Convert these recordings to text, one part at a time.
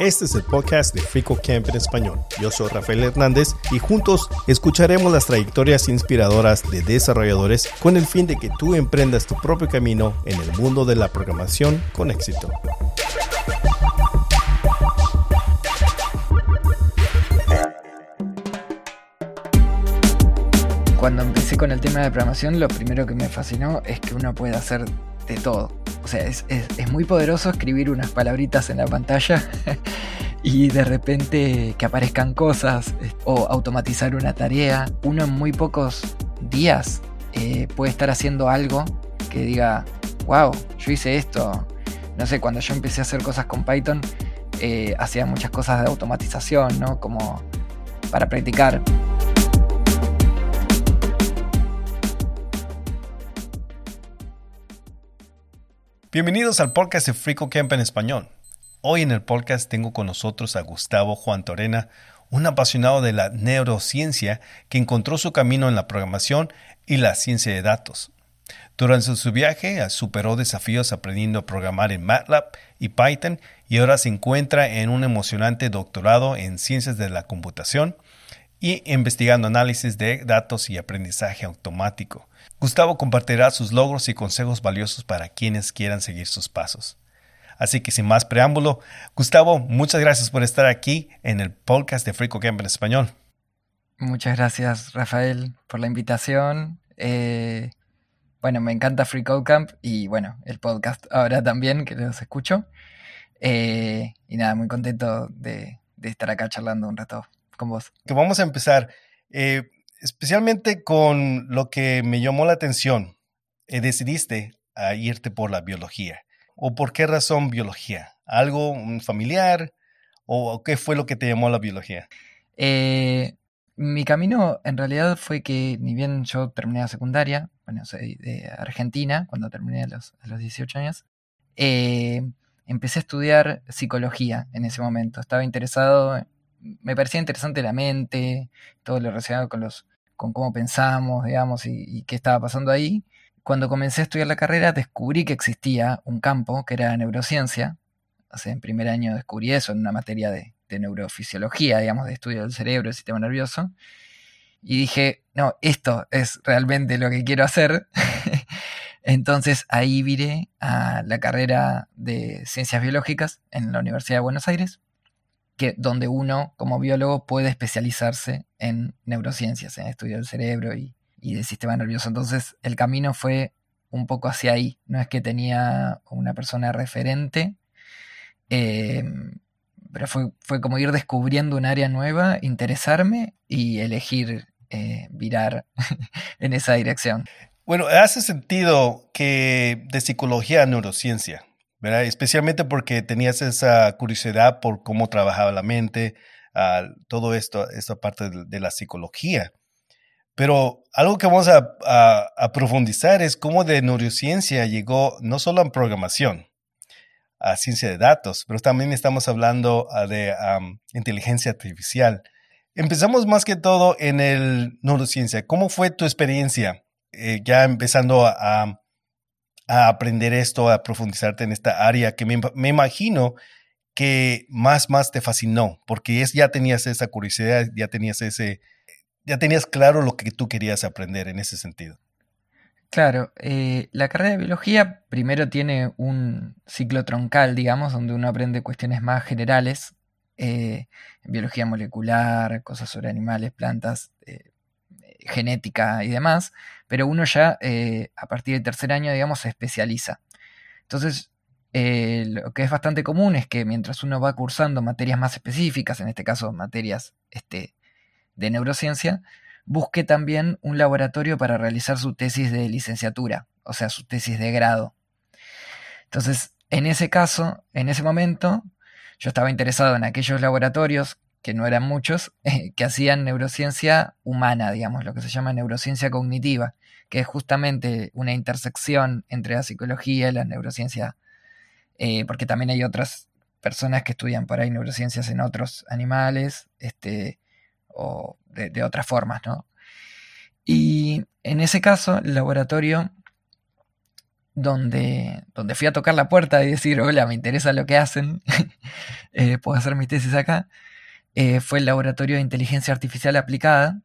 Este es el podcast de Frico Camp en español. Yo soy Rafael Hernández y juntos escucharemos las trayectorias inspiradoras de desarrolladores con el fin de que tú emprendas tu propio camino en el mundo de la programación con éxito. Cuando empecé con el tema de programación, lo primero que me fascinó es que uno puede hacer de todo. O sea, es, muy poderoso escribir unas palabritas en la pantalla y de repente que aparezcan cosas o automatizar una tarea. Uno en muy pocos días eh, puede estar haciendo algo que diga, wow, yo hice esto. No sé, cuando yo empecé a hacer cosas con Python, eh, hacía muchas cosas de automatización, ¿no? Como para practicar. Bienvenidos al podcast de Frico Camp en español. Hoy en el podcast tengo con nosotros a Gustavo Juan Torena, un apasionado de la neurociencia que encontró su camino en la programación y la ciencia de datos. Durante su viaje superó desafíos aprendiendo a programar en MATLAB y Python y ahora se encuentra en un emocionante doctorado en ciencias de la computación y investigando análisis de datos y aprendizaje automático. Gustavo compartirá sus logros y consejos valiosos para quienes quieran seguir sus pasos. Así que sin más preámbulo, Gustavo, muchas gracias por estar aquí en el podcast de Frico Camp en español. Muchas gracias, Rafael, por la invitación. Eh, bueno, me encanta Free Camp y bueno, el podcast ahora también, que los escucho. Eh, y nada, muy contento de, estar acá charlando un rato con vos. Que vamos a empezar. Eh, especialmente con lo que me llamó la atención, eh, decidiste irte por la biología. ¿O por qué razón biología? ¿Algo familiar? ¿O qué fue lo que te llamó la biología? Eh, mi camino en realidad fue que ni bien yo terminé la secundaria, bueno, soy de Argentina, cuando terminé a los, a los 18 años, eh, empecé a estudiar psicología en ese momento. Estaba interesado, me parecía interesante la mente, todo lo relacionado con los con cómo pensamos, digamos, y, qué estaba pasando ahí. Cuando comencé a estudiar la carrera descubrí que existía un campo que era neurociencia. O sea, en primer año descubrí eso en una materia de, neurofisiología, digamos, de estudio del cerebro, del sistema nervioso. Y dije, no, esto es realmente lo que quiero hacer. Entonces ahí viré a la carrera de ciencias biológicas en la Universidad de Buenos Aires que, donde uno como biólogo puede especializarse en neurociencias, en estudio del cerebro y, del sistema nervioso. Entonces el camino fue un poco hacia ahí. No es que tenía una persona referente, em, pero fue, fue, como ir descubriendo un área nueva, interesarme y elegir eh, virar en esa dirección. Bueno, hace sentido que de psicología a neurociencia. Especialmente porque tenías esa curiosidad por cómo trabajaba la mente, uh, todo esto, esta parte de, la psicología. Pero algo que vamos a, profundizar es cómo de neurociencia llegó no solo a programación, a ciencia de datos, pero también estamos hablando ah, de inteligencia artificial. Empezamos más que todo en el neurociencia. ¿Cómo fue tu experiencia eh, ya empezando a aprender esto, a profundizarte en esta área que me, imagino que más, más te fascinó, porque es, ya tenías esa curiosidad, ya tenías ese, ya tenías claro lo que tú querías aprender en ese sentido. Claro, eh, la carrera de biología primero tiene un ciclo troncal, digamos, donde uno aprende cuestiones más generales, eh, biología molecular, cosas sobre animales, plantas, eh, genética y demás, pero uno ya eh, a partir del tercer año, digamos, se especializa. Entonces, eh, lo que es bastante común es que mientras uno va cursando materias más específicas, en este caso materias este, de neurociencia, busque también un laboratorio para realizar su tesis de licenciatura, o sea, su tesis de grado. Entonces, en ese caso, en ese momento, yo estaba interesado en aquellos laboratorios que no eran muchos, que hacían neurociencia humana, digamos, lo que se llama neurociencia cognitiva, que es justamente una intersección entre la psicología y la neurociencia, eh, porque también hay otras personas que estudian por ahí neurociencias en otros animales, este, o de, otras formas, ¿no? Y en ese caso, el laboratorio donde, donde fui a tocar la puerta y decir, hola, me interesa lo que hacen, eh, puedo hacer mi tesis acá, eh, fue el Laboratorio de Inteligencia Artificial Aplicada,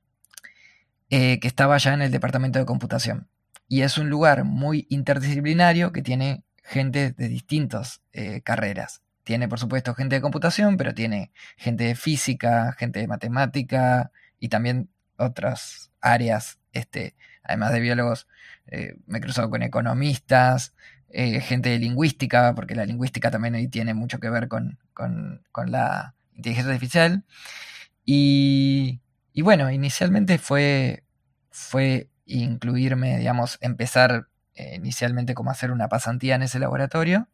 que estaba ya en el Departamento de Computación. Y es un lugar muy interdisciplinario que tiene gente de distintas carreras. Tiene, por supuesto, gente de computación, pero tiene gente de física, gente de matemática y también otras áreas, este, además de biólogos, eh, me he cruzado con economistas, eh, gente de lingüística, porque la lingüística también ahí tiene mucho que ver con, la inteligencia artificial. Y, bueno, inicialmente fue, fue incluirme, digamos, empezar eh, inicialmente como hacer una pasantía en ese laboratorio.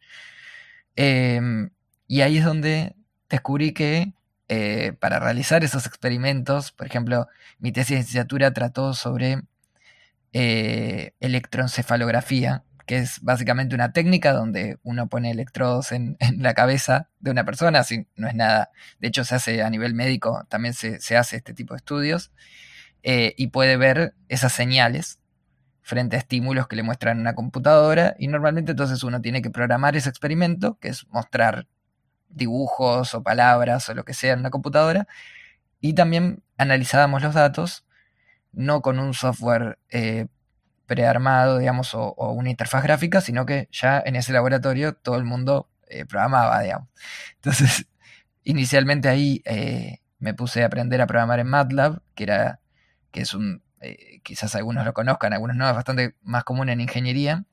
Em, y ahí es donde descubrí que eh, para realizar esos experimentos, por ejemplo, mi tesis de licenciatura trató sobre eh, electroencefalografía, que es básicamente una técnica donde uno pone electrodos en, la cabeza de una persona, así no es nada. De hecho, se hace a nivel médico, también se, hace este tipo de estudios, eh, y puede ver esas señales frente a estímulos que le muestran una computadora, y normalmente entonces uno tiene que programar ese experimento, que es mostrar dibujos o palabras o lo que sea en una computadora, y también analizábamos los datos, no con un software eh, prearmado, digamos, o, una interfaz gráfica, sino que ya en ese laboratorio todo el mundo eh, programaba, digamos. Entonces, inicialmente ahí eh, me puse a aprender a programar en MATLAB, que era, que es un, quizás algunos lo conozcan, algunos no, es bastante más común en ingeniería.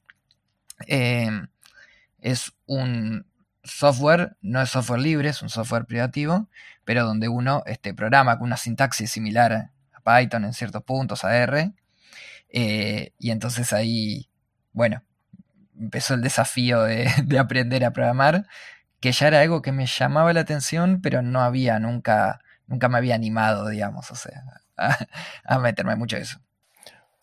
es un, software, no es software libre, es un software privativo, pero donde uno este, programa con una sintaxis similar a Python en ciertos puntos, a R, eh, y entonces ahí, bueno, empezó el desafío de, aprender a programar, que ya era algo que me llamaba la atención, pero no había nunca, nunca me había animado, digamos, o sea, a, meterme mucho en eso.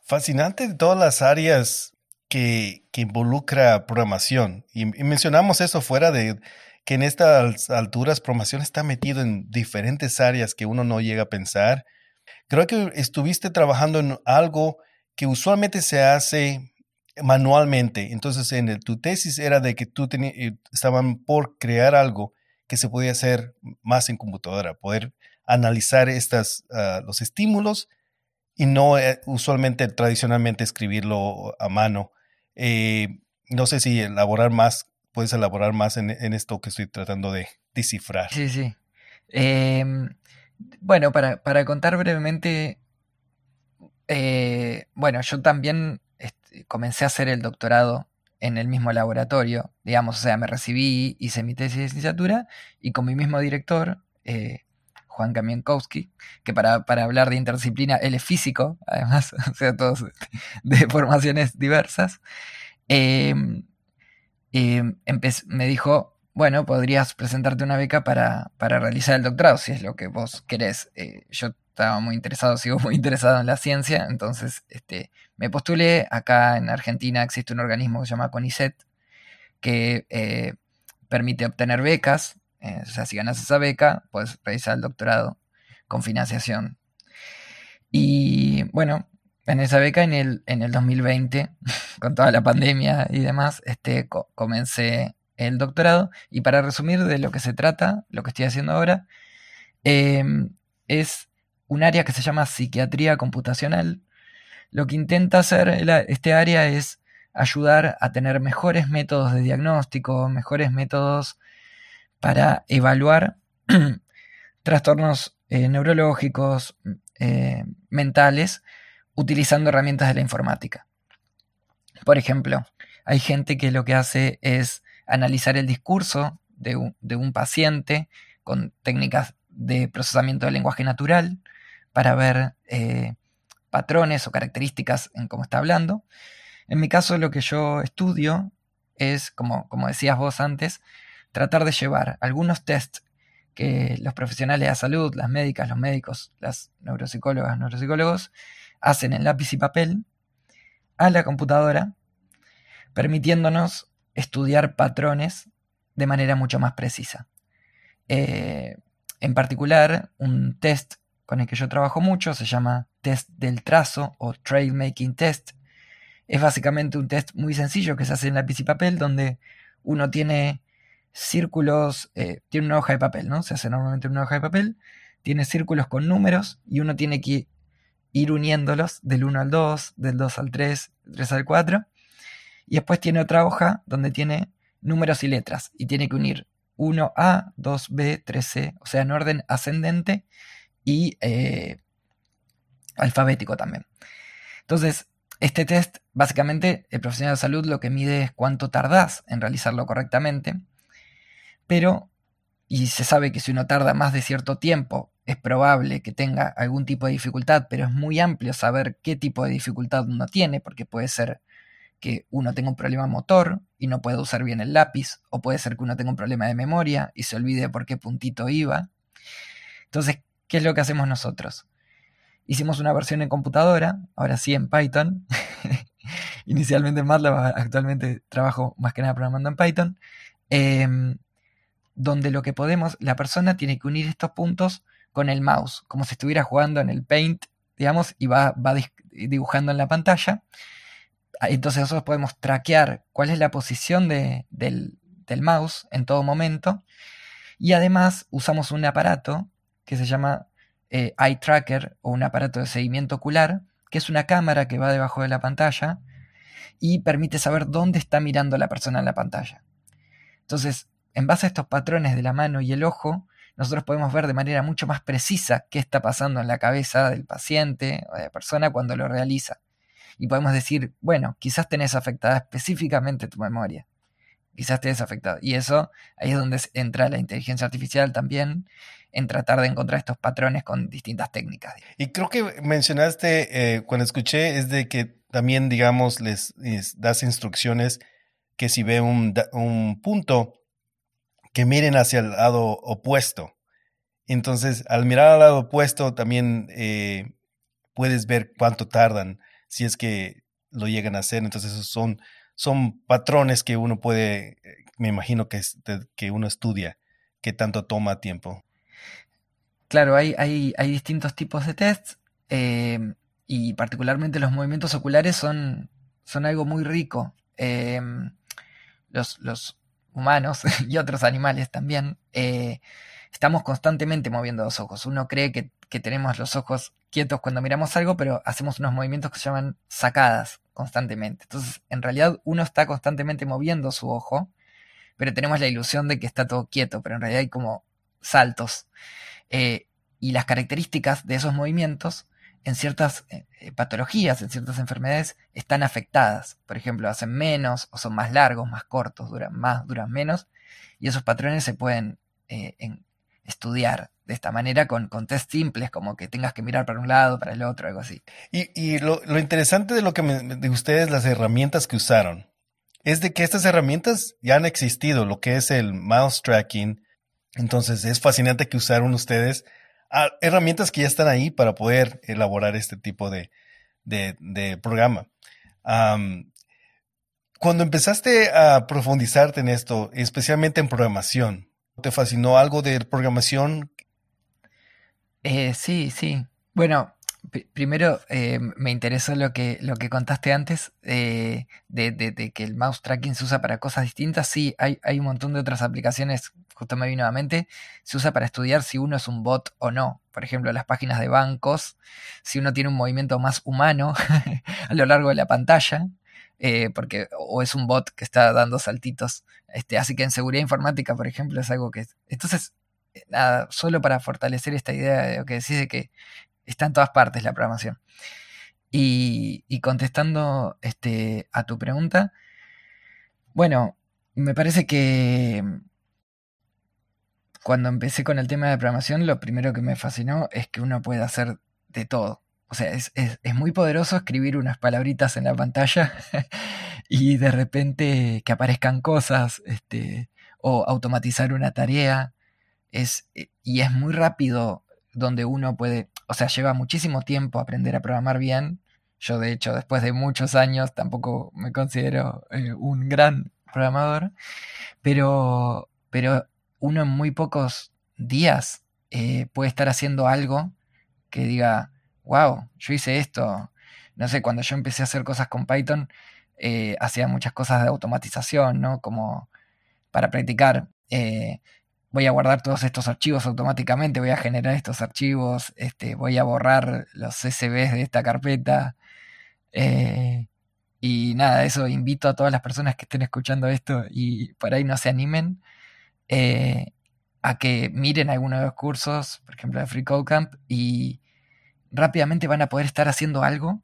Fascinante de todas las áreas que, involucra programación. Y, mencionamos eso fuera de que en estas alturas programación está metido en diferentes áreas que uno no llega a pensar. Creo que estuviste trabajando en algo que usualmente se hace manualmente. Entonces, en tu tesis era de que tú eh, estaban por crear algo que se podía hacer más en computadora, poder analizar estas, ah, los estímulos y no eh, usualmente tradicionalmente escribirlo a mano. Eh, no sé si elaborar más, puedes elaborar más en, esto que estoy tratando de descifrar. Sí, sí. Em, bueno, para, contar brevemente, eh, bueno, yo también este, comencé a hacer el doctorado en el mismo laboratorio, digamos, o sea, me recibí, hice mi tesis de licenciatura y con mi mismo director, eh, Juan Kamienkowski, que para, hablar de interdisciplina, él es físico, además, o sea, todos de formaciones diversas. Em, em, me dijo, bueno, podrías presentarte una beca para, realizar el doctorado, si es lo que vos querés. Eh, yo estaba muy interesado, sigo muy interesado en la ciencia, entonces este, me postulé. Acá en Argentina existe un organismo que se llama CONICET, que eh, permite obtener becas eh, o sea, si ganas esa beca, puedes realizar el doctorado con financiación. Y bueno, en esa beca en el, en el 2020, con toda la pandemia y demás, este, comencé el doctorado. Y para resumir de lo que se trata, lo que estoy haciendo ahora, em, es un área que se llama psiquiatría computacional. Lo que intenta hacer este área es ayudar a tener mejores métodos de diagnóstico, mejores métodos para evaluar trastornos eh, neurológicos, eh, mentales, utilizando herramientas de la informática. Por ejemplo, hay gente que lo que hace es analizar el discurso de un, paciente con técnicas de procesamiento del lenguaje natural para ver eh, patrones o características en cómo está hablando. En mi caso, lo que yo estudio es, como, decías vos antes, tratar de llevar algunos tests que los profesionales de la salud, las médicas, los médicos, las neuropsicólogas, neuropsicólogos, hacen en lápiz y papel a la computadora, permitiéndonos estudiar patrones de manera mucho más precisa. Eh, en particular, un test con el que yo trabajo mucho se llama test del trazo o trail making test. es básicamente un test muy sencillo que se hace en lápiz y papel, donde uno tiene círculos, eh, tiene una hoja de papel, ¿no? Se hace normalmente una hoja de papel, tiene círculos con números y uno tiene que ir uniéndolos del 1 al 2, del 2 al 3, del 3 al 4. Y después tiene otra hoja donde tiene números y letras y tiene que unir 1A, 2B, 3C, o sea, en orden ascendente y eh, alfabético también. Entonces, este test, básicamente, el profesional de salud lo que mide es cuánto tardás en realizarlo correctamente, pero, y se sabe que si uno tarda más de cierto tiempo, es probable que tenga algún tipo de dificultad, pero es muy amplio saber qué tipo de dificultad uno tiene, porque puede ser que uno tenga un problema motor y no pueda usar bien el lápiz, o puede ser que uno tenga un problema de memoria y se olvide por qué puntito iba. Entonces, ¿qué es lo que hacemos nosotros? Hicimos una versión en computadora, ahora sí en Python. Inicialmente en MATLAB, actualmente trabajo más que nada programando en Python. Em, donde lo que podemos, la persona tiene que unir estos puntos con el mouse, como si estuviera jugando en el Paint, digamos, y va, va dibujando en la pantalla. Ah, entonces nosotros podemos traquear cuál es la posición del, mouse en todo momento. Y además usamos un aparato que se llama eh, Eye Tracker o un aparato de seguimiento ocular, que es una cámara que va debajo de la pantalla y permite saber dónde está mirando la persona en la pantalla. Entonces, en base a estos patrones de la mano y el ojo, nosotros podemos ver de manera mucho más precisa qué está pasando en la cabeza del paciente o de la persona cuando lo realiza y podemos decir, bueno, quizás tenés afectada específicamente tu memoria. Quizás tenés afectado. Y eso, ahí es donde entra la inteligencia artificial también, en tratar de encontrar estos patrones con distintas técnicas. Y creo que mencionaste, eh, cuando escuché, es de que también, digamos, les, das instrucciones que si ve un, un punto, que miren hacia el lado opuesto. Entonces, al mirar al lado opuesto, también eh, puedes ver cuánto tardan si es que lo llegan a hacer. Entonces esos son, son patrones que uno puede, eh, me imagino que, que uno estudia, que tanto toma tiempo. Claro, hay, hay, hay distintos tipos de tests em, y particularmente los movimientos oculares son, son algo muy rico. Em, los, los, humanos y otros animales también eh, estamos constantemente moviendo los ojos. Uno cree que, que tenemos los ojos quietos cuando miramos algo, pero hacemos unos movimientos que se llaman sacadas constantemente. Entonces, en realidad uno está constantemente moviendo su ojo, pero tenemos la ilusión de que está todo quieto, pero en realidad hay como saltos. Eh, y las características de esos movimientos en ciertas eh, eh, patologías, en ciertas enfermedades, están afectadas. Por ejemplo, hacen menos o son más largos, más cortos, duran más, duran menos. Y esos patrones se pueden estudiar de esta manera con, con test simples, como que tengas que mirar para un lado, para el otro, algo así. Y, lo, interesante de lo que me, de ustedes, las herramientas que usaron, es de que estas herramientas ya han existido, lo que es el mouse tracking. Entonces es fascinante que usaron ustedes ah, herramientas que ya están ahí para poder elaborar este tipo de, programa. cuando empezaste a profundizarte en esto, especialmente en programación, ¿te fascinó algo de programación eh, sí, sí. Bueno, primero eh, me interesó lo que, lo que contaste antes eh, de, que el mouse tracking se usa para cosas distintas. Sí, hay, hay un montón de otras aplicaciones, justo me vino a mente, se usa para estudiar si uno es un bot o no. Por ejemplo, las páginas de bancos, si uno tiene un movimiento más humano a lo largo de la pantalla, porque o es un bot que está dando saltitos. Este, así que en seguridad informática, por ejemplo, es algo que... Entonces, nada, solo para fortalecer esta idea de lo que decís de que está en todas partes la programación. Y, contestando este, a tu pregunta, bueno, me parece que cuando empecé con el tema de programación, lo primero que me fascinó es que uno puede hacer de todo. O sea, es, muy poderoso escribir unas palabritas en la pantalla y de repente que aparezcan cosas, este, o automatizar una tarea, es, eh, y es muy rápido donde uno puede, o sea, lleva muchísimo tiempo aprender a programar bien. Yo, de hecho, después de muchos años tampoco me considero eh, un gran programador, pero, pero uno en muy pocos días eh, puede estar haciendo algo que diga, wow, yo hice esto, no sé, cuando yo empecé a hacer cosas con Python, eh, hacía muchas cosas de automatización, ¿no? Como para practicar. Voy a guardar todos estos archivos automáticamente, voy a generar estos archivos, este, voy a borrar los CSVs de esta carpeta. Eh, y nada, eso invito a todas las personas que estén escuchando esto y por ahí no se animen a que miren algunos de los cursos, por ejemplo de Free Code Camp, y rápidamente van a poder estar haciendo algo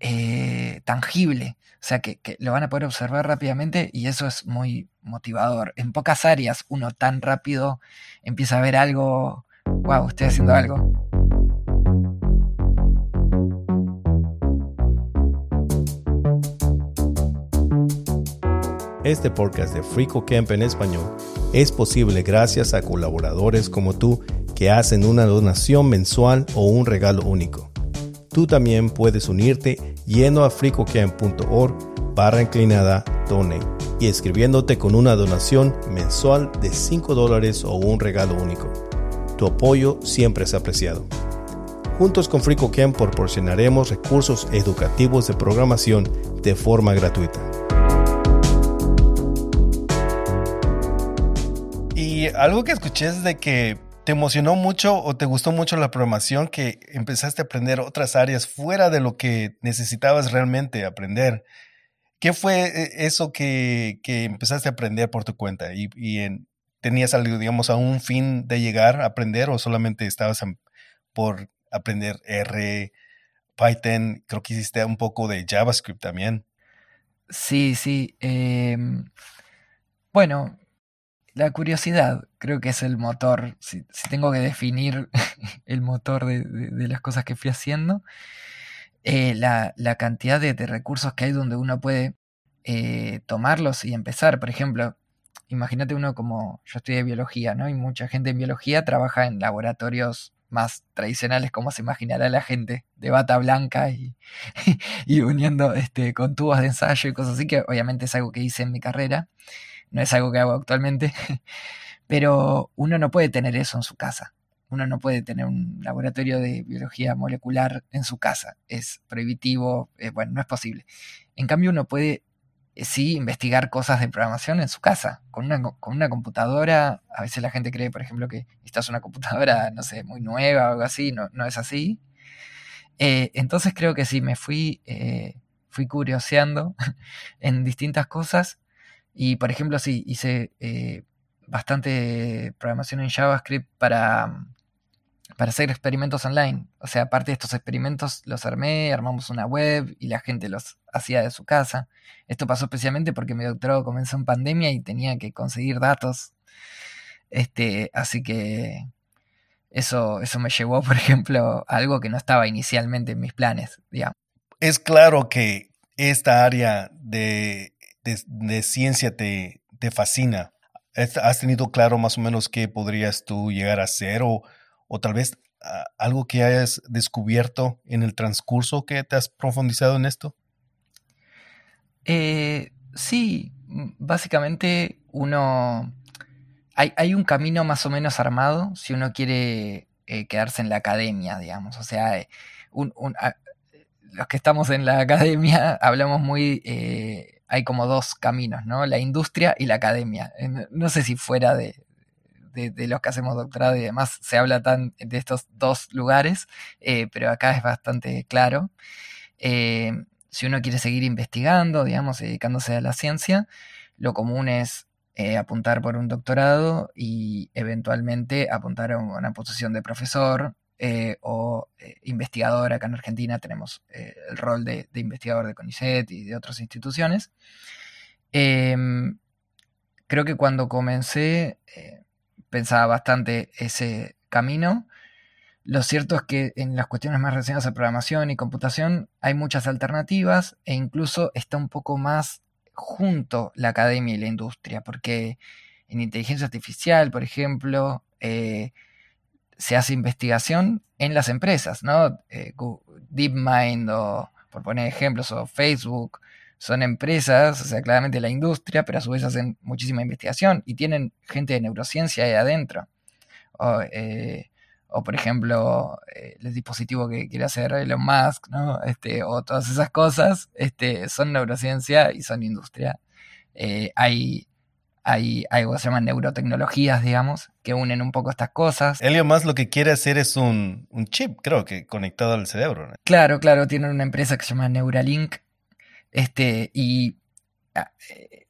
eh, tangible, o sea, que, lo van a poder observar rápidamente y eso es muy motivador. En pocas áreas uno tan rápido empieza a ver algo, wow, estoy haciendo algo. Este podcast de Frico Camp en español es posible gracias a colaboradores como tú que hacen una donación mensual o un regalo único. Tú también puedes unirte yendo a fricocamp.org barra inclinada donate y escribiéndote con una donación mensual de 5 dólares o un regalo único. Tu apoyo siempre es apreciado. Juntos con FricoCamp proporcionaremos recursos educativos de programación de forma gratuita. Y algo que escuché es de que ¿Te emocionó mucho o te gustó mucho la programación que empezaste a aprender otras áreas fuera de lo que necesitabas realmente aprender? ¿Qué fue eh, eso que, empezaste a aprender por tu cuenta? ¿Y, tenías algo, digamos, a un fin de llegar a aprender o solamente estabas por aprender R, Python? Creo que hiciste un poco de JavaScript también. Sí, sí. Em, bueno, la curiosidad creo que es el motor, si, tengo que definir el motor de, las cosas que fui haciendo, eh, la, cantidad de, recursos que hay donde uno puede eh, tomarlos y empezar. Por ejemplo, imagínate uno como yo estudié biología, ¿no? Y mucha gente en biología trabaja en laboratorios más tradicionales, como se imaginará la gente, de bata blanca y, y uniendo este, con tubos de ensayo y cosas así, que obviamente es algo que hice en mi carrera no es algo que hago actualmente, pero uno no puede tener eso en su casa. Uno no puede tener un laboratorio de biología molecular en su casa. Es prohibitivo, eh, bueno, no es posible. En cambio, uno puede eh, sí investigar cosas de programación en su casa, con una, con una computadora. A veces la gente cree, por ejemplo, que es una computadora, no sé, muy nueva o algo así. No, no es así. Eh, entonces creo que sí, me fui, fui curioseando en distintas cosas y por ejemplo, sí, hice eh, bastante programación en JavaScript para, para hacer experimentos online. O sea, aparte de estos experimentos los armé, armamos una web y la gente los hacía de su casa. Esto pasó especialmente porque mi doctorado comenzó en pandemia y tenía que conseguir datos. Este, así que eso, eso me llevó, por ejemplo, a algo que no estaba inicialmente en mis planes, digamos. Es claro que esta área de de, ciencia te, te, fascina? ¿Has tenido claro más o menos qué podrías tú llegar a hacer o, o tal vez ah, algo que hayas descubierto en el transcurso que te has profundizado en esto? Eh, sí, básicamente uno... Hay, hay, un camino más o menos armado si uno quiere eh, quedarse en la academia, digamos. O sea, eh, ah, los que estamos en la academia hablamos muy hay como dos caminos, ¿no? La industria y la academia. No sé si fuera de, los que hacemos doctorado y demás se habla tan de estos dos lugares, eh, pero acá es bastante claro. Eh, si uno quiere seguir investigando, digamos, dedicándose a la ciencia, lo común es eh, apuntar por un doctorado y eventualmente apuntar a una posición de profesor eh, o eh, investigador. Acá en Argentina tenemos eh, el rol de, investigador de CONICET y de otras instituciones. Em, creo que cuando comencé pensaba bastante ese camino. Lo cierto es que en las cuestiones más relacionadas a programación y computación hay muchas alternativas e incluso está un poco más junto la academia y la industria, porque en inteligencia artificial, por ejemplo, se hace investigación en las empresas, ¿no? Eh, DeepMind o, por poner ejemplos, o Facebook, son empresas, o sea, claramente la industria, pero a su vez hacen muchísima investigación y tienen gente de neurociencia ahí adentro. O, eh, o por ejemplo eh, el dispositivo que quiere hacer Elon Musk, ¿no? Este, o todas esas cosas, este, son neurociencia y son industria. Hay, hay algo que se llama neurotecnologías, digamos, que unen un poco estas cosas. Elon Musk lo que quiere hacer es un, un chip, creo que conectado al cerebro. Claro, claro, tienen una empresa que se llama Neuralink, este, y ah,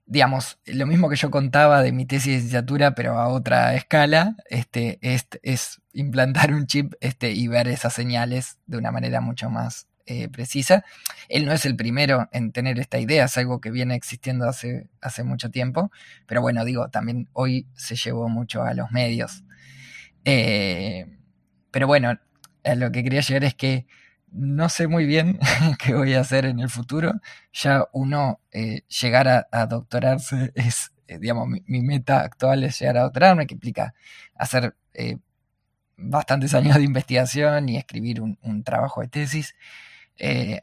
digamos, lo mismo que yo contaba de mi tesis de licenciatura, pero a otra escala, este, es, es implantar un chip este, y ver esas señales de una manera mucho más eh, precisa. Él no es el primero en tener esta idea, es algo que viene existiendo hace, hace mucho tiempo, pero bueno, digo, también hoy se llevó mucho a los medios. Eh, pero bueno, lo que quería llegar es que no sé muy bien qué voy a hacer en el futuro. Ya uno eh, llegar a, doctorarse es, eh, digamos, mi, meta actual es llegar a doctorarme, que implica hacer bastantes años de investigación y escribir un, trabajo de tesis.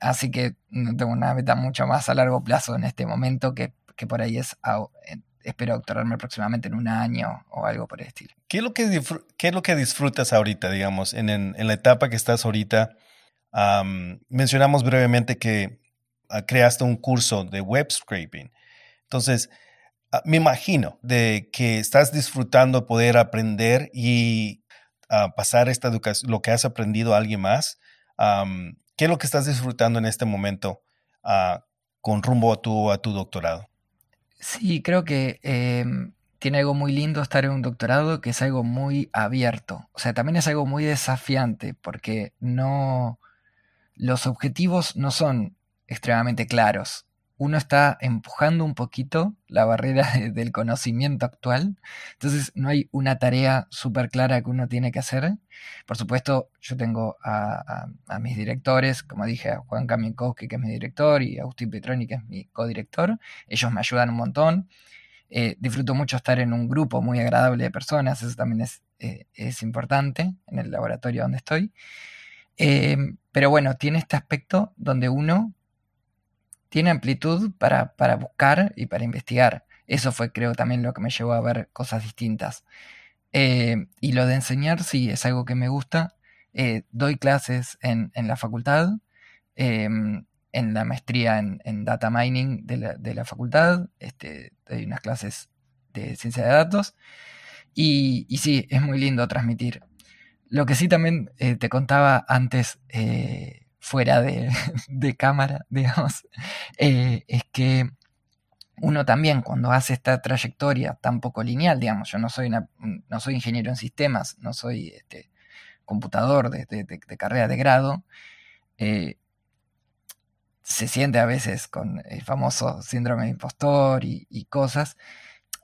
Así que tengo una meta mucho más a largo plazo en este momento que, por ahí es... espero doctorarme próximamente en un año o algo por el estilo. ¿Qué es lo que, qué es lo que disfrutas ahorita, digamos, en, en la etapa que estás ahorita? mencionamos brevemente que ah, creaste un curso de web scraping. Entonces, ah, me imagino de que estás disfrutando poder aprender y ah, pasar esta educación, lo que has aprendido a alguien más. ¿Qué es lo que estás disfrutando en este momento con rumbo a tu, a tu doctorado? Sí, creo que em, tiene algo muy lindo estar en un doctorado, que es algo muy abierto. O sea, también es algo muy desafiante, porque no, los objetivos no son extremadamente claros. Uno está empujando un poquito la barrera del conocimiento actual, entonces no hay una tarea súper clara que uno tiene que hacer. Por supuesto, yo tengo a, mis directores, como dije, a Juan Kaminkowski, que es mi director, y a Agustín Petroni, que es mi codirector. Ellos me ayudan un montón. Eh, disfruto mucho estar en un grupo muy agradable de personas, eso también es, eh, importante en el laboratorio donde estoy. Em, pero bueno, tiene este aspecto donde uno tiene amplitud para, buscar y para investigar. Eso fue, creo, también lo que me llevó a ver cosas distintas. Em, y lo de enseñar, sí, es algo que me gusta. Eh, doy clases en, la facultad, em, en la maestría en, data mining de la, facultad, este, doy unas clases de ciencia de datos. Y, y sí, es muy lindo transmitir. Lo que sí también eh, te contaba antes, eh, fuera de, cámara, digamos, eh, es que uno también cuando hace esta trayectoria tan poco lineal, digamos, yo no soy, no soy ingeniero en sistemas, no soy este, computador de, carrera de grado, se siente a veces con el famoso síndrome de impostor y, cosas.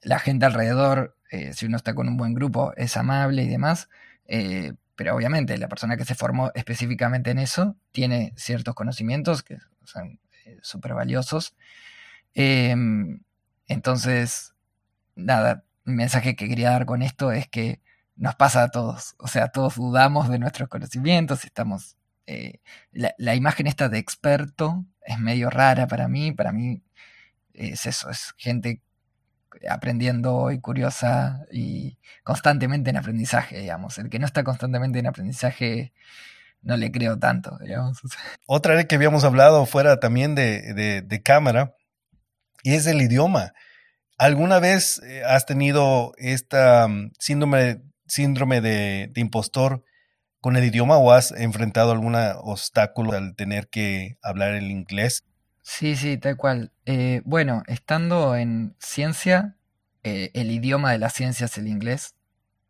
La gente alrededor, si uno está con un buen grupo, es amable y demás, eh, pero obviamente la persona que se formó específicamente en eso tiene ciertos conocimientos que son eh, súper valiosos. Em, entonces, nada, el mensaje que quería dar con esto es que nos pasa a todos. O sea, todos dudamos de nuestros conocimientos, estamos... Eh, la, la, imagen esta de experto es medio rara para mí. Para mí es eso, es gente aprendiendo y curiosa y constantemente en aprendizaje, digamos. El que no está constantemente en aprendizaje no le creo tanto, digamos. Otra vez que habíamos hablado fuera también de, cámara y es el idioma. ¿Alguna vez eh, has tenido esta mm, síndrome, síndrome de, de impostor con el idioma o has enfrentado algún obstáculo al tener que hablar el inglés? Sí, sí, tal cual. Eh, bueno, estando en ciencia, eh, el idioma de la ciencia es el inglés.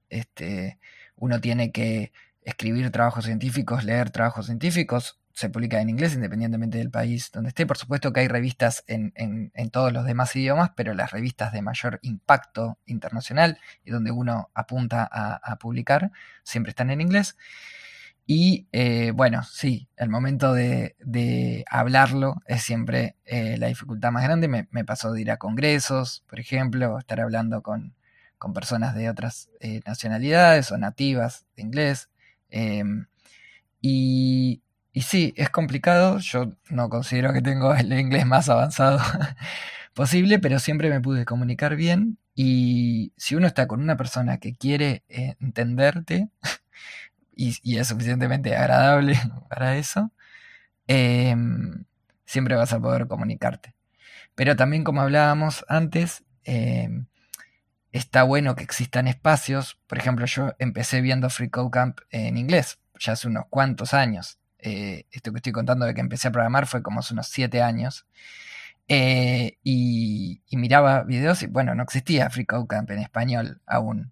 Este, uno tiene que escribir trabajos científicos, leer trabajos científicos, se publica en inglés independientemente del país donde esté. Por supuesto que hay revistas en, todos los demás idiomas, pero las revistas de mayor impacto internacional y donde uno apunta a publicar siempre están en inglés. Y eh, bueno, sí, el momento de, hablarlo es siempre eh, la dificultad más grande. Me, pasó de ir a congresos, por ejemplo, estar hablando con, personas de otras eh, nacionalidades o nativas de inglés. Em, y, y, sí, es complicado. Yo no considero que tengo el inglés más avanzado posible, pero siempre me pude comunicar bien. Y si uno está con una persona que quiere entenderte, y, es suficientemente agradable para eso, em, siempre vas a poder comunicarte. Pero también como hablábamos antes, em, está bueno que existan espacios. Por ejemplo, yo empecé viendo Free Code Camp en inglés, ya hace unos cuantos años. Eh, esto que estoy contando de que empecé a programar fue como hace unos siete años. Eh, y, miraba videos y bueno, no existía Free Code Camp en español aún.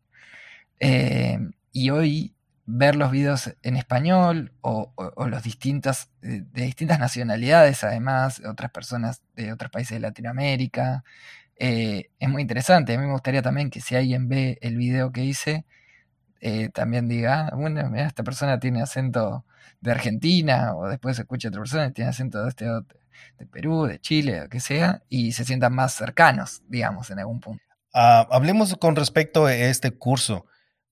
Eh, y hoy ver los videos en español o, los distintos, de, distintas nacionalidades, además, otras personas de otros países de Latinoamérica, eh, es muy interesante. A mí me gustaría también que si alguien ve el video que hice, eh, también diga, ah, bueno, mira, esta persona tiene acento de Argentina, o después escucha a otra persona tiene acento de, este, de Perú, de Chile, o que sea, y se sientan más cercanos, digamos, en algún punto. Ah, hablemos con respecto a este curso.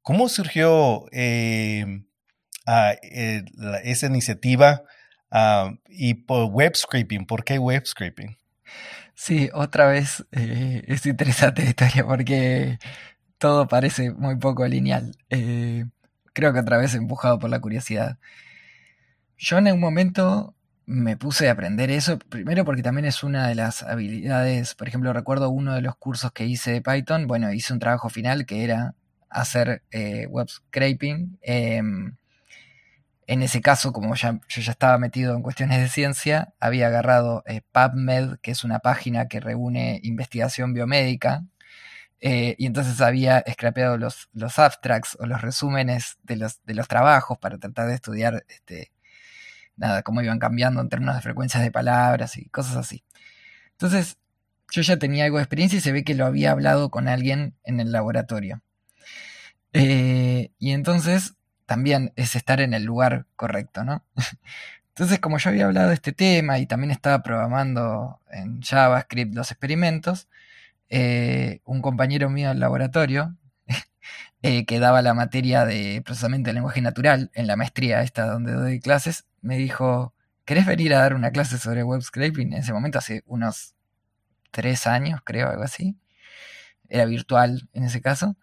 ¿Cómo surgió eh, esa iniciativa ah, y por web scraping? ¿Por qué web scraping? Sí, otra vez eh, es interesante la historia porque todo parece muy poco lineal. Eh, creo que otra vez empujado por la curiosidad. Yo en un momento me puse a aprender eso, primero porque también es una de las habilidades, por ejemplo, recuerdo uno de los cursos que hice de Python, bueno, hice un trabajo final que era hacer eh, web scraping. Em, en ese caso, como ya, yo ya estaba metido en cuestiones de ciencia, había agarrado eh, PubMed, que es una página que reúne investigación biomédica, eh, y entonces había scrapeado los, los abstracts o los resúmenes de los, de los trabajos para tratar de estudiar este, nada, cómo iban cambiando en términos de frecuencias de palabras y cosas así. Entonces, yo ya tenía algo de experiencia y se ve que lo había hablado con alguien en el laboratorio. Eh, y entonces también es estar en el lugar correcto, ¿no? Entonces, como yo había hablado de este tema y también estaba programando en JavaScript los experimentos, eh, un compañero mío del laboratorio, eh, que daba la materia de procesamiento del lenguaje natural en la maestría esta donde doy clases, me dijo, ¿querés venir a dar una clase sobre web scraping? En ese momento, hace unos tres años, creo, algo así. Era virtual en ese caso.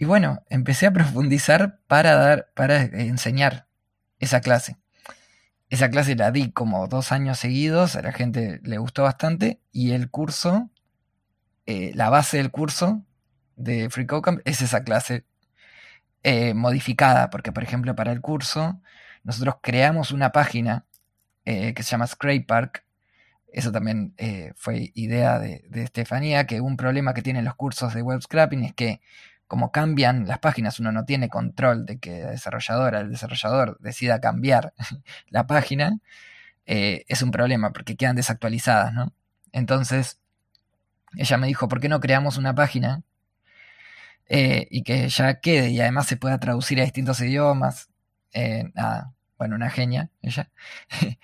Y, bueno, empecé a profundizar para dar, para enseñar esa clase. Esa clase la di como dos años seguidos, a la gente le gustó bastante y el curso, eh, la base del curso de Free Camp es esa clase eh, modificada, porque por ejemplo para el curso nosotros creamos una página eh, que se llama Scrape Park, eso también fue idea de, Estefanía, que un problema que tienen los cursos de web scrapping es que como cambian las páginas, uno no tiene control de que la desarrolladora, el desarrollador decida cambiar la página, eh, es un problema porque quedan desactualizadas, ¿no? Entonces, ella me dijo, ¿por qué no creamos una página eh, y que ya quede y además se pueda traducir a distintos idiomas? nada, bueno, una genia ella.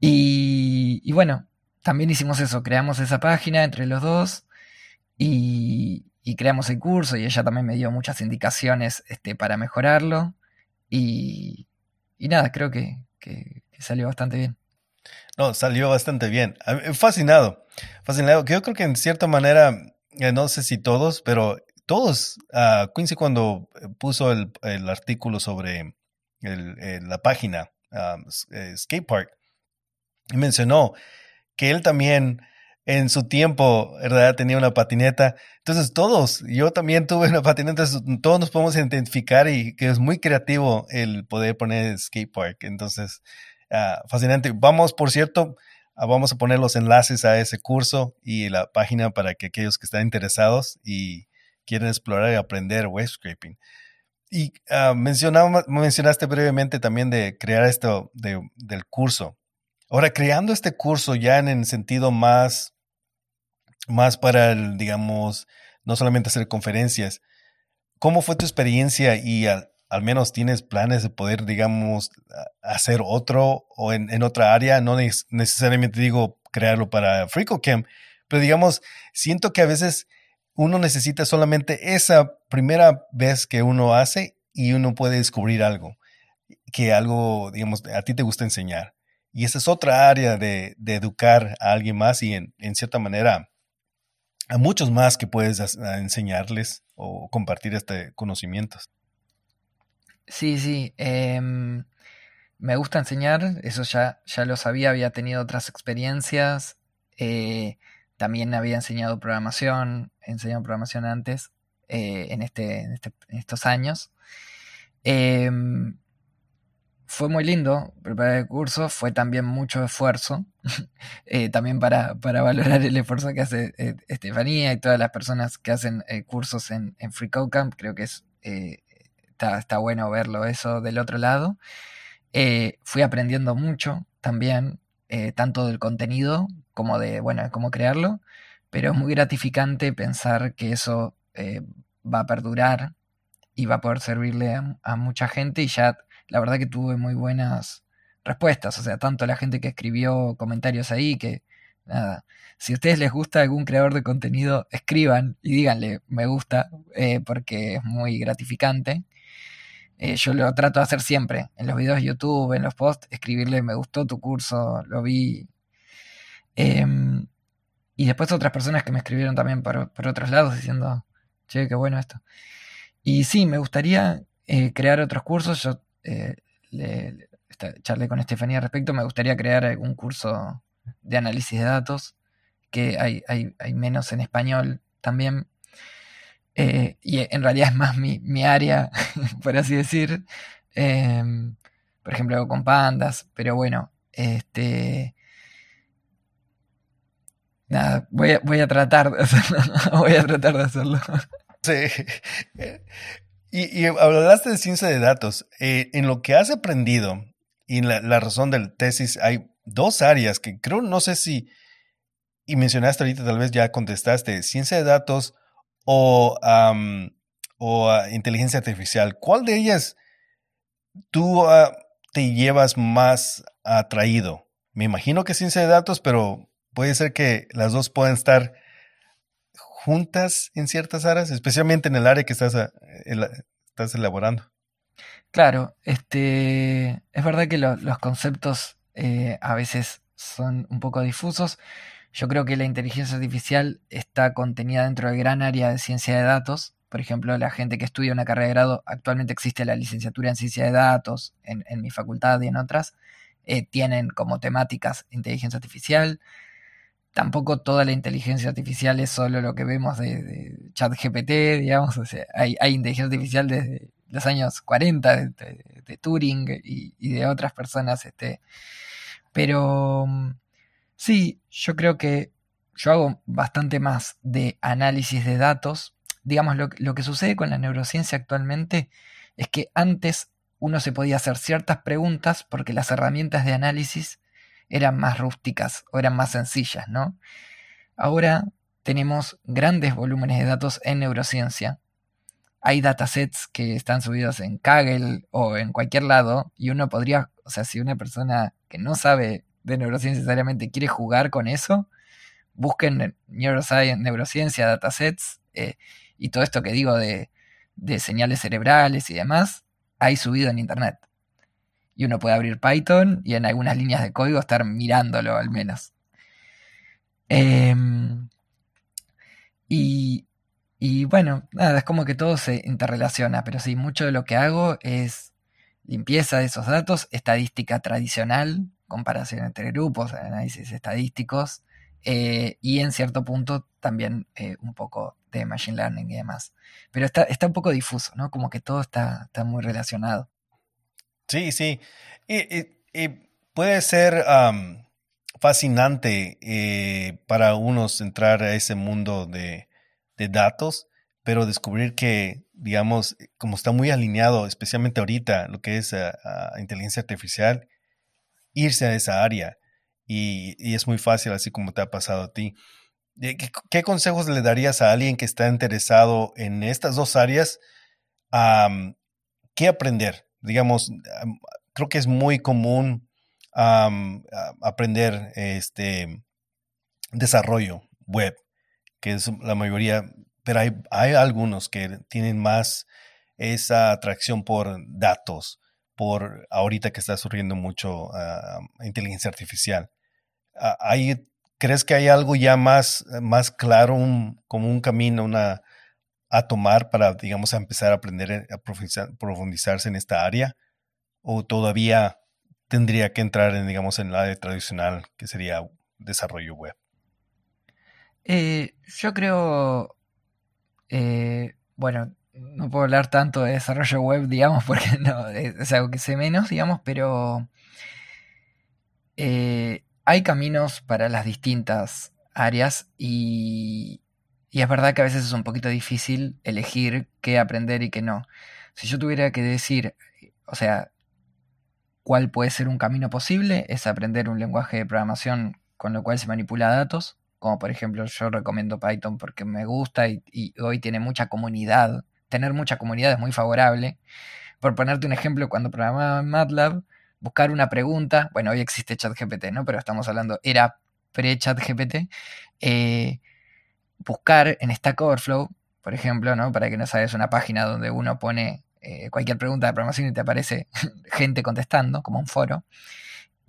y bueno, también hicimos eso, creamos esa página entre los dos y, creamos el curso y ella también me dio muchas indicaciones este, para mejorarlo y, nada, creo que, salió bastante bien. No, salió bastante bien. Fascinado, fascinado. Yo creo que en cierta manera, eh, no sé si todos, pero todos, uh, Quincy cuando puso el, artículo sobre la página uh, Skate Park, mencionó que él también en su tiempo, ¿verdad? Tenía una patineta. Entonces todos, yo también tuve una patineta, todos nos podemos identificar y que es muy creativo el poder poner skate park. Entonces, ah, fascinante. Vamos, por cierto, ah, vamos a poner los enlaces a ese curso y la página para que aquellos que están interesados y quieren explorar y aprender web scraping. Y uh, mencionaste brevemente también de crear esto del curso. Ahora, creando este curso ya en el sentido más, más para, el, digamos, no solamente hacer conferencias, ¿cómo fue tu experiencia y al, menos tienes planes de poder, digamos, hacer otro o en, otra área? No necesariamente digo crearlo para FreeCodeCamp, pero digamos, siento que a veces uno necesita solamente esa primera vez que uno hace y uno puede descubrir algo, que algo, digamos, a ti te gusta enseñar. Y esa es otra área de, educar a alguien más y en, cierta manera a muchos más que puedes enseñarles o compartir este conocimientos. Sí, sí. Em, me gusta enseñar, eso ya, ya lo sabía, había tenido otras experiencias. Eh, también había enseñado programación, he enseñado programación antes, eh, en, este, en, este, en, estos años. Em, fue muy lindo preparar el curso, fue también mucho esfuerzo, eh, también para, para, valorar el esfuerzo que hace eh, Estefanía y todas las personas que hacen eh, cursos en, en Free Code Camp, creo que es, está, está, bueno verlo eso del otro lado. fui aprendiendo mucho también, tanto del contenido como de, bueno, cómo crearlo, pero es muy gratificante pensar que eso va a perdurar y va a poder servirle a, a mucha gente y ya la verdad que tuve muy buenas respuestas, o sea, tanto la gente que escribió comentarios ahí que nada, si a ustedes les gusta algún creador de contenido, escriban y díganle me gusta, eh, porque es muy gratificante. Eh, yo lo trato de hacer siempre, en los videos de YouTube, en los posts, escribirle me gustó tu curso, lo vi. Em, y después otras personas que me escribieron también por, por, otros lados diciendo, che, qué bueno esto. Y sí, me gustaría eh, crear otros cursos. Yo le, charlé con Estefanía al respecto, me gustaría crear algún curso de análisis de datos, que hay, hay, menos en español también. Eh, y en realidad es más mi, mi área, por así decir. Em, por ejemplo, con pandas, pero bueno, este. Nada, voy a, voy a tratar de hacerlo. voy a tratar de hacerlo. Sí. Y, hablaste de ciencia de datos. Eh, en lo que has aprendido y la, la, razón del tesis, hay dos áreas que creo, no sé si, y mencionaste ahorita, tal vez ya contestaste, ciencia de datos o, o uh, inteligencia artificial. ¿Cuál de ellas tú uh, te llevas más atraído? Me imagino que ciencia de datos, pero puede ser que las dos puedan estar juntas en ciertas áreas, especialmente en el área que estás, estás elaborando. Claro, este, es verdad que lo, los conceptos eh, a veces son un poco difusos. Yo creo que la inteligencia artificial está contenida dentro del gran área de ciencia de datos. Por ejemplo, la gente que estudia una carrera de grado, actualmente existe la licenciatura en ciencia de datos en, mi facultad y en otras, eh, tienen como temáticas inteligencia artificial, tampoco toda la inteligencia artificial es solo lo que vemos de, de ChatGPT, digamos, o sea, hay, hay, inteligencia artificial desde los años 40 de, Turing y, y, de otras personas, este, pero sí, yo creo que yo hago bastante más de análisis de datos. Digamos, lo, lo que sucede con la neurociencia actualmente es que antes uno se podía hacer ciertas preguntas porque las herramientas de análisis eran más rústicas o eran más sencillas, ¿no? Ahora tenemos grandes volúmenes de datos en neurociencia. Hay datasets que están subidos en Kaggle o en cualquier lado y uno podría, o sea, si una persona que no sabe de neurociencia necesariamente quiere jugar con eso, busquen neuroscience, neurociencia, datasets eh, y todo esto que digo de, señales cerebrales y demás, hay subido en internet y uno puede abrir Python y en algunas líneas de código estar mirándolo al menos. Em, y, y, bueno, nada, es como que todo se interrelaciona, pero sí, mucho de lo que hago es limpieza de esos datos, estadística tradicional, comparación entre grupos, análisis estadísticos, eh, y en cierto punto también eh, un poco de machine learning y demás. Pero está, está un poco difuso, ¿no? Como que todo está, está muy relacionado. Sí, sí. Y, puede ser fascinante eh, para unos entrar a ese mundo de, datos, pero descubrir que, digamos, como está muy alineado, especialmente ahorita, lo que es inteligencia artificial, irse a esa área. Y, es muy fácil, así como te ha pasado a ti. ¿Qué, qué consejos le darías a alguien que está interesado en estas dos áreas? ¿Qué aprender? digamos, creo que es muy común aprender este desarrollo web, que es la mayoría, pero hay, hay algunos que tienen más esa atracción por datos, por ahorita que está surgiendo mucho inteligencia artificial. ¿Hay, ¿Crees que hay algo ya más, más claro, como un camino, una, a tomar para, digamos, empezar a aprender a profundizarse en esta área? ¿O todavía tendría que entrar en, digamos, en la tradicional, que sería desarrollo web? Eh, yo creo, eh, bueno, no puedo hablar tanto de desarrollo web, digamos, porque no, es algo que sé menos, digamos, pero eh, hay caminos para las distintas áreas y, y es verdad que a veces es un poquito difícil elegir qué aprender y qué no. Si yo tuviera que decir, o sea, cuál puede ser un camino posible, es aprender un lenguaje de programación con lo cual se manipula datos, como por ejemplo yo recomiendo Python porque me gusta y, hoy tiene mucha comunidad. Tener mucha comunidad es muy favorable. Por ponerte un ejemplo, cuando programaba en MATLAB, buscar una pregunta, bueno, hoy existe ChatGPT, ¿no? Pero estamos hablando, era pre-ChatGPT, eh, buscar en Stack Overflow, por ejemplo, ¿no? Para que no sabes una página donde uno pone eh, cualquier pregunta de programación y te aparece gente contestando, como un foro.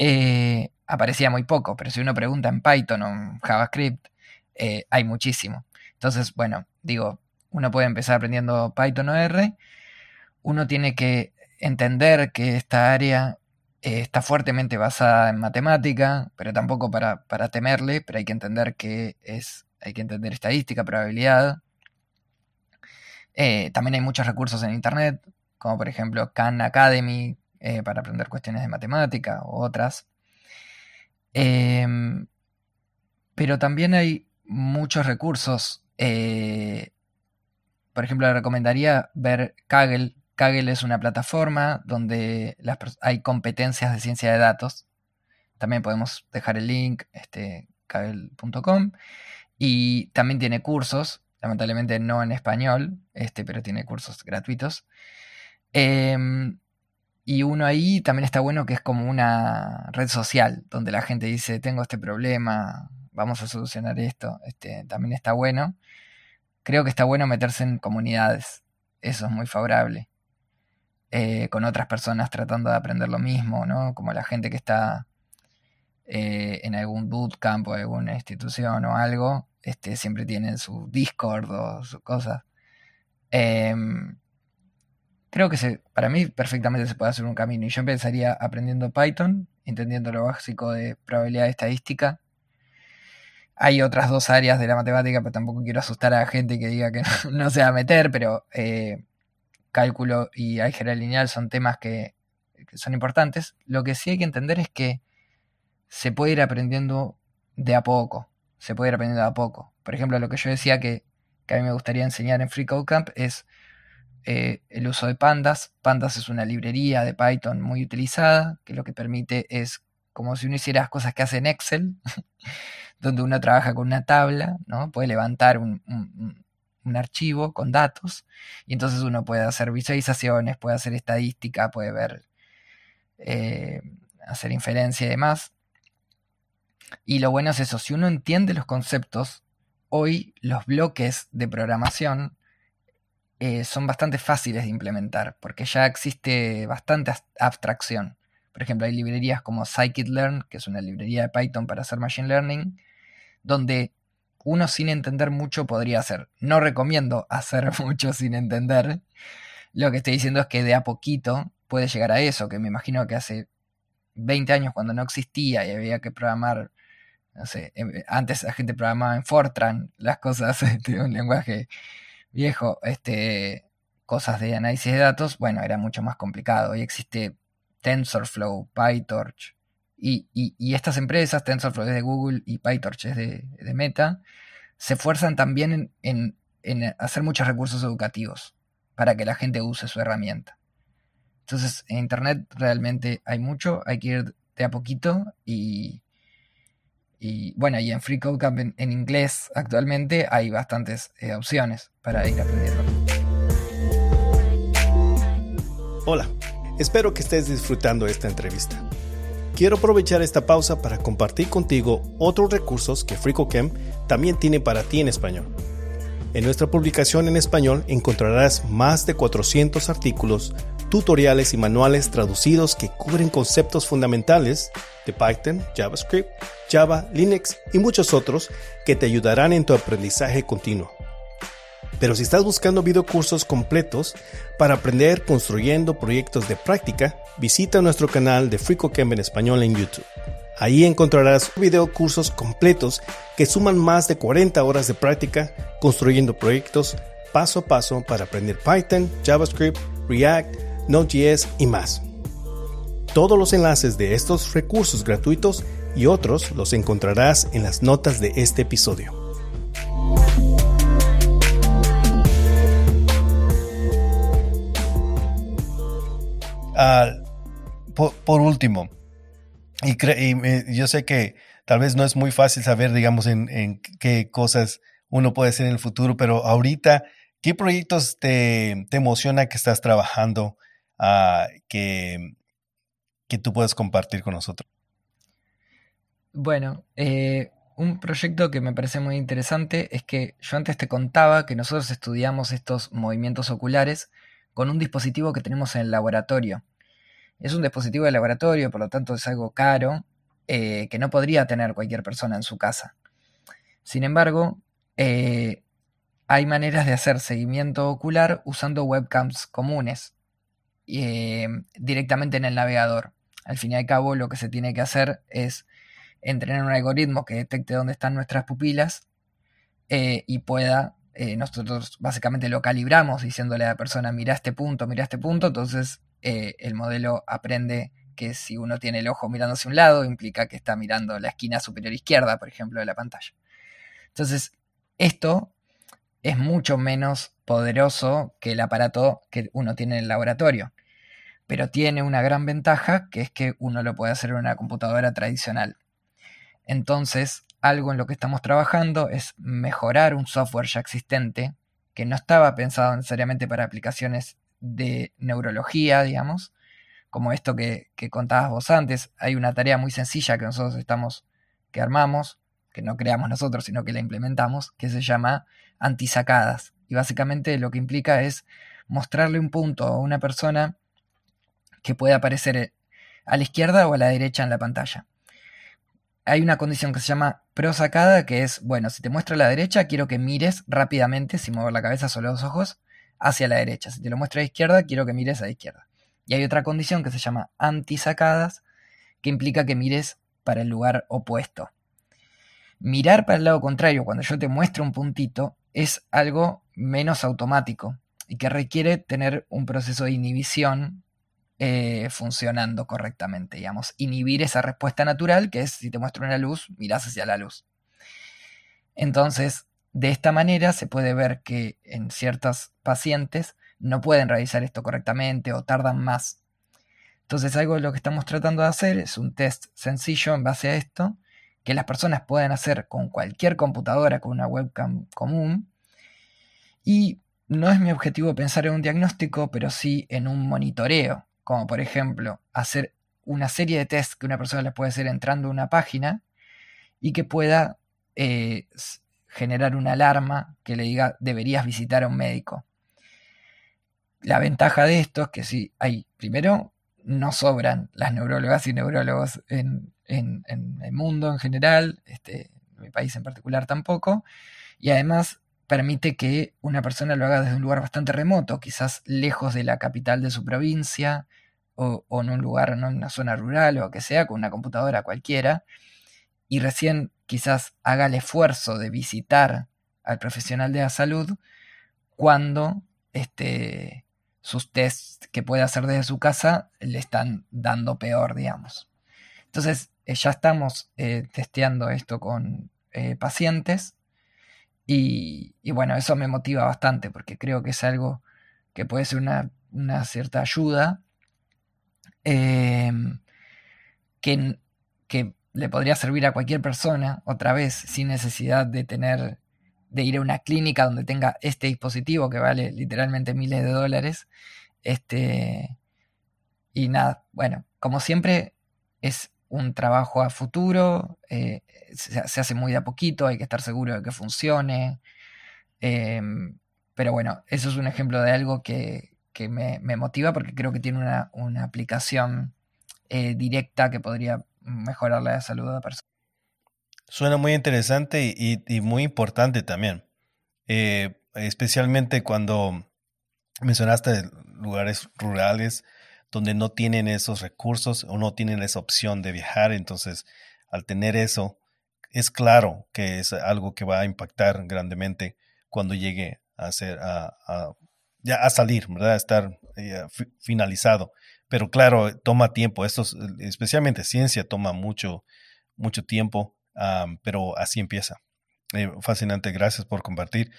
Eh, aparecía muy poco, pero si uno pregunta en Python o en JavaScript, eh, hay muchísimo. Entonces, bueno, digo, uno puede empezar aprendiendo Python o R, uno tiene que entender que esta área eh, está fuertemente basada en matemática, pero tampoco para, temerle, pero hay que entender que es, hay que entender estadística, probabilidad. También hay muchos recursos en Internet, como por ejemplo Khan Academy, para aprender cuestiones de matemática o otras. Em, pero también hay muchos recursos. Eh, por ejemplo, le recomendaría ver Kaggle. Kaggle es una plataforma donde hay competencias de ciencia de datos. También podemos dejar el link, este, kaggle.com. Y también tiene cursos, lamentablemente no en español, este, pero tiene cursos gratuitos. Em, y uno ahí también está bueno que es como una red social, donde la gente dice, tengo este problema, vamos a solucionar esto. Este, también está bueno. Creo que está bueno meterse en comunidades. Eso es muy favorable. Eh, con otras personas tratando de aprender lo mismo, ¿no? Como la gente que está eh, en algún bootcamp o alguna institución o algo, este, siempre tienen su Discord o sus cosas. Em, creo que se, para mí perfectamente se puede hacer un camino. Y yo empezaría aprendiendo Python, entendiendo lo básico de probabilidad estadística. Hay otras dos áreas de la matemática, pero tampoco quiero asustar a la gente que diga que no, se va a meter, pero eh, cálculo y álgebra lineal son temas que, son importantes. Lo que sí hay que entender es que se puede ir aprendiendo de a poco. Se puede ir aprendiendo de a poco. Por ejemplo, lo que yo decía que, que a mí me gustaría enseñar en Free Code Camp es eh, el uso de Pandas. Pandas es una librería de Python muy utilizada, que lo que permite es como si uno hiciera cosas que hace en Excel, donde uno trabaja con una tabla, ¿no? Puede levantar un, archivo con datos y entonces uno puede hacer visualizaciones, puede hacer estadística, puede ver, eh, hacer inferencia y demás. Y lo bueno es eso, si uno entiende los conceptos, hoy los bloques de programación eh, son bastante fáciles de implementar, porque ya existe bastante abstracción. Por ejemplo, hay librerías como scikit-learn, que es una librería de Python para hacer Machine Learning, donde uno sin entender mucho podría hacer. No recomiendo hacer mucho sin entender. Lo que estoy diciendo es que de a poquito puede llegar a eso, que me imagino que hace 20 años cuando no existía y había que programar, no sé, em, antes la gente programaba en Fortran, las cosas, de un lenguaje viejo, este, cosas de análisis de datos, bueno, era mucho más complicado. Hoy existe TensorFlow, PyTorch, y, estas empresas, TensorFlow es de Google y PyTorch es de, Meta, se esfuerzan también en, hacer muchos recursos educativos para que la gente use su herramienta. Entonces, en Internet realmente hay mucho, hay que ir de a poquito y, y bueno, y en Free Camp en, inglés actualmente hay bastantes eh, opciones para ir aprendiendo. Hola, espero que estés disfrutando esta entrevista. Quiero aprovechar esta pausa para compartir contigo otros recursos que FreeCodeCamp también tiene para ti en español. En nuestra publicación en español encontrarás más de 400 artículos tutoriales y manuales traducidos que cubren conceptos fundamentales de Python, JavaScript, Java, Linux y muchos otros que te ayudarán en tu aprendizaje continuo. Pero si estás buscando videocursos completos para aprender construyendo proyectos de práctica, visita nuestro canal de FreeCodeCamp en español en YouTube. Ahí encontrarás videocursos completos que suman más de 40 horas de práctica construyendo proyectos paso a paso para aprender Python, JavaScript, React, Node.js y más. Todos los enlaces de estos recursos gratuitos y otros los encontrarás en las notas de este episodio. Ah, por, último, y, yo sé que tal vez no es muy fácil saber, digamos, en, qué cosas uno puede hacer en el futuro, pero ahorita, ¿qué proyectos te, te emociona que estás trabajando ah, que, que tú puedes compartir con nosotros? Bueno, eh, un proyecto que me parece muy interesante es que yo antes te contaba que nosotros estudiamos estos movimientos oculares con un dispositivo que tenemos en el laboratorio. Es un dispositivo de laboratorio, por lo tanto es algo caro, eh, que no podría tener cualquier persona en su casa. Sin embargo, eh, hay maneras de hacer seguimiento ocular usando webcams comunes eh, directamente en el navegador. Al fin y al cabo, lo que se tiene que hacer es entrenar un algoritmo que detecte dónde están nuestras pupilas y pueda nosotros básicamente lo calibramos diciéndole a la persona, mira este punto, mira este punto, entonces eh, el modelo aprende que si uno tiene el ojo mirando hacia un lado, implica que está mirando la esquina superior izquierda, por ejemplo, de la pantalla. Entonces, esto es mucho menos poderoso que el aparato que uno tiene en el laboratorio, pero tiene una gran ventaja que es que uno lo puede hacer en una computadora tradicional. Entonces, algo en lo que estamos trabajando es mejorar un software ya existente que no estaba pensado necesariamente para aplicaciones de neurología, digamos, como esto que, contabas vos antes. Hay una tarea muy sencilla que nosotros estamos, que armamos, que no creamos nosotros, sino que la implementamos, que se llama antisacadas. Y básicamente lo que implica es mostrarle un punto a una persona que puede aparecer a la izquierda o a la derecha en la pantalla. Hay una condición que se llama prosacada, que es, bueno, si te muestro a la derecha, quiero que mires rápidamente, sin mover la cabeza, solo los ojos, hacia la derecha. Si te lo muestro a la izquierda, quiero que mires a la izquierda. Y hay otra condición que se llama antisacadas, que implica que mires para el lugar opuesto. Mirar para el lado contrario cuando yo te muestro un puntito es algo menos automático y que requiere tener un proceso de inhibición eh, funcionando correctamente, digamos. Inhibir esa respuesta natural que es si te muestro una luz, miras hacia la luz. Entonces, de esta manera se puede ver que en ciertos pacientes no pueden realizar esto correctamente o tardan más. Entonces algo de lo que estamos tratando de hacer es un test sencillo en base a esto, que las personas pueden hacer con cualquier computadora con una webcam común. Y no es mi objetivo pensar en un diagnóstico, pero sí en un monitoreo, como por ejemplo hacer una serie de tests que una persona les puede hacer entrando a una página y que pueda eh, generar una alarma que le diga deberías visitar a un médico. La ventaja de esto es que si hay, primero, no sobran las neurólogas y neurólogos en, el mundo en general, este, en mi país en particular tampoco, y además permite que una persona lo haga desde un lugar bastante remoto, quizás lejos de la capital de su provincia, o, en un lugar, en una zona rural o que sea, con una computadora cualquiera, y recién quizás haga el esfuerzo de visitar al profesional de la salud cuando este, sus tests que puede hacer desde su casa le están dando peor, digamos. Entonces, eh, ya estamos eh, testeando esto con eh, pacientes y, bueno, eso me motiva bastante porque creo que es algo que puede ser una, cierta ayuda em, que, que le podría servir a cualquier persona, otra vez, sin necesidad de tener, de ir a una clínica donde tenga este dispositivo que vale literalmente miles de dólares. Este, y nada, bueno, como siempre, es un trabajo a futuro, eh, se, hace muy de a poquito, hay que estar seguro de que funcione. Em, pero bueno, eso es un ejemplo de algo que, me, motiva porque creo que tiene una, aplicación eh, directa que podría mejorar la salud de la persona. Suena muy interesante y, muy importante también. Eh, especialmente cuando mencionaste lugares rurales donde no tienen esos recursos o no tienen esa opción de viajar. Entonces, al tener eso, es claro que es algo que va a impactar grandemente cuando llegue a ser, a, ya a salir, ¿verdad? A estar eh, finalizado. Pero claro, toma tiempo. Esto, especialmente ciencia, toma mucho, mucho tiempo, pero así empieza. Eh, fascinante, gracias por compartir.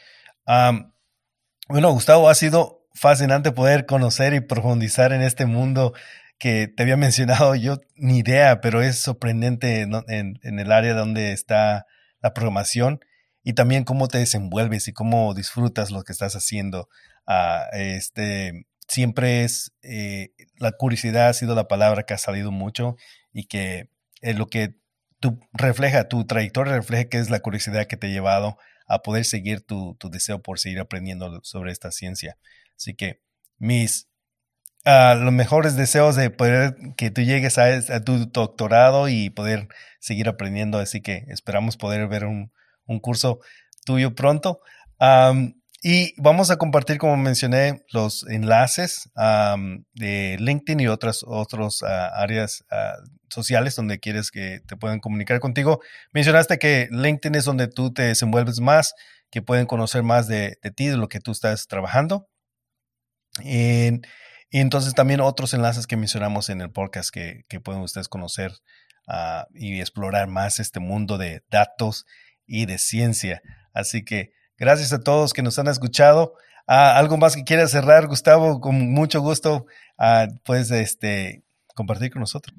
bueno, Gustavo, ha sido fascinante poder conocer y profundizar en este mundo que te había mencionado yo, ni idea, pero es sorprendente en, el área donde está la programación y también cómo te desenvuelves y cómo disfrutas lo que estás haciendo. Ah, este, siempre es, eh, la curiosidad ha sido la palabra que ha salido mucho y que es lo que tú refleja, tu trayectoria refleja que es la curiosidad que te ha llevado a poder seguir tu, tu deseo por seguir aprendiendo sobre esta ciencia. Así que mis uh, los mejores deseos de poder que tú llegues a, tu doctorado y poder seguir aprendiendo. Así que esperamos poder ver un, un curso tuyo pronto. Y vamos a compartir, como mencioné, los enlaces de LinkedIn y otras otros ah, áreas ah, sociales donde quieres que te puedan comunicar contigo. Mencionaste que LinkedIn es donde tú te desenvuelves más, que pueden conocer más de, de ti, de lo que tú estás trabajando. Y entonces también otros enlaces que mencionamos en el podcast que, pueden ustedes conocer ah, y explorar más este mundo de datos y de ciencia. Así que gracias a todos que nos han escuchado. Ah, ¿Algo más que quieras cerrar, Gustavo? Con mucho gusto, ah, puedes este, compartir con nosotros.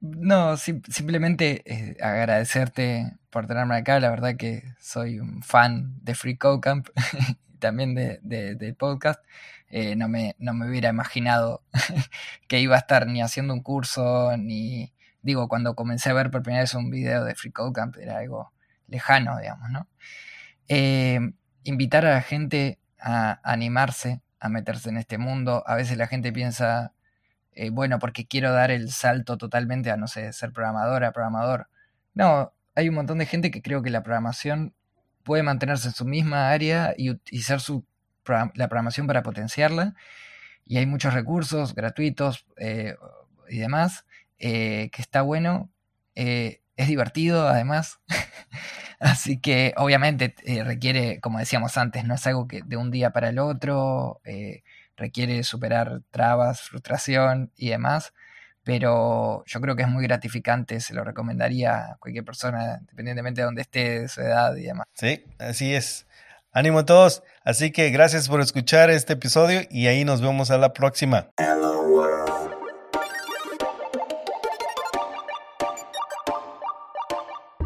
No, simplemente eh, agradecerte por tenerme acá. La verdad que soy un fan de Free Code Camp también de, del podcast. Eh, no, me, no me hubiera imaginado que iba a estar ni haciendo un curso, ni, digo, cuando comencé a ver por primera vez un video de Free Code Camp era algo lejano, digamos, ¿no? Eh, invitar a la gente a animarse a meterse en este mundo. A veces la gente piensa, eh, bueno, porque quiero dar el salto totalmente a, no sé, ser programadora, programador. No, hay un montón de gente que creo que la programación puede mantenerse en su misma área y, ser su la programación para potenciarla. Y hay muchos recursos gratuitos eh, y demás, eh, que está bueno. Es divertido además. Así que obviamente requiere, como decíamos antes, no es algo que de un día para el otro, requiere superar trabas, frustración y demás pero yo creo que es muy gratificante, se lo recomendaría a cualquier persona, independientemente de donde esté, de su edad y demás. Sí, así es. Ánimo a todos. Así que gracias por escuchar este episodio y ahí nos vemos a la próxima.